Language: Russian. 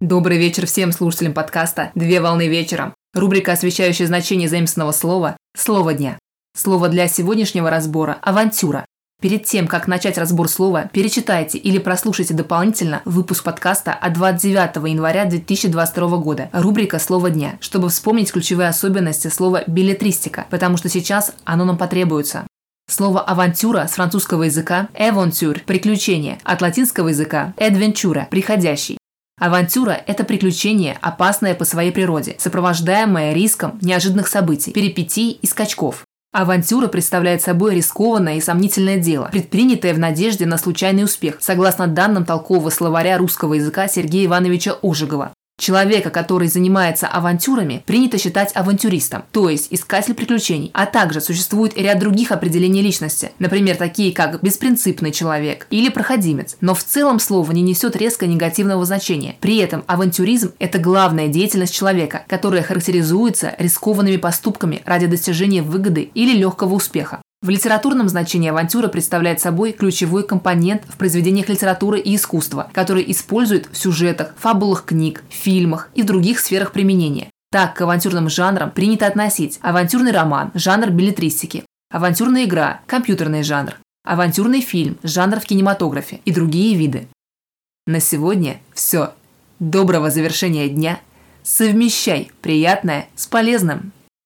Добрый вечер всем слушателям подкаста «Две волны вечером». Рубрика, освещающая значение заимственного слова «Слово дня». Слово для сегодняшнего разбора – «авантюра». Перед тем, как начать разбор слова, перечитайте или прослушайте дополнительно выпуск подкаста от 29 января 2022 года, рубрика «Слово дня», чтобы вспомнить ключевые особенности слова «билетристика», потому что сейчас оно нам потребуется. Слово «авантюра» с французского языка «эвонтюр» – «приключение», от латинского языка «эдвенчура» – «приходящий». Авантюра – это приключение, опасное по своей природе, сопровождаемое риском неожиданных событий, перипетий и скачков. Авантюра представляет собой рискованное и сомнительное дело, предпринятое в надежде на случайный успех, согласно данным толкового словаря русского языка Сергея Ивановича Ожегова. Человека, который занимается авантюрами, принято считать авантюристом, то есть искатель приключений, а также существует ряд других определений личности, например, такие как беспринципный человек или проходимец, но в целом слово не несет резко негативного значения. При этом авантюризм – это главная деятельность человека, которая характеризуется рискованными поступками ради достижения выгоды или легкого успеха. В литературном значении авантюра представляет собой ключевой компонент в произведениях литературы и искусства, который используют в сюжетах, фабулах книг, фильмах и в других сферах применения. Так, к авантюрным жанрам принято относить авантюрный роман, жанр билетристики, авантюрная игра, компьютерный жанр, авантюрный фильм, жанр в кинематографе и другие виды. На сегодня все. Доброго завершения дня. Совмещай приятное с полезным.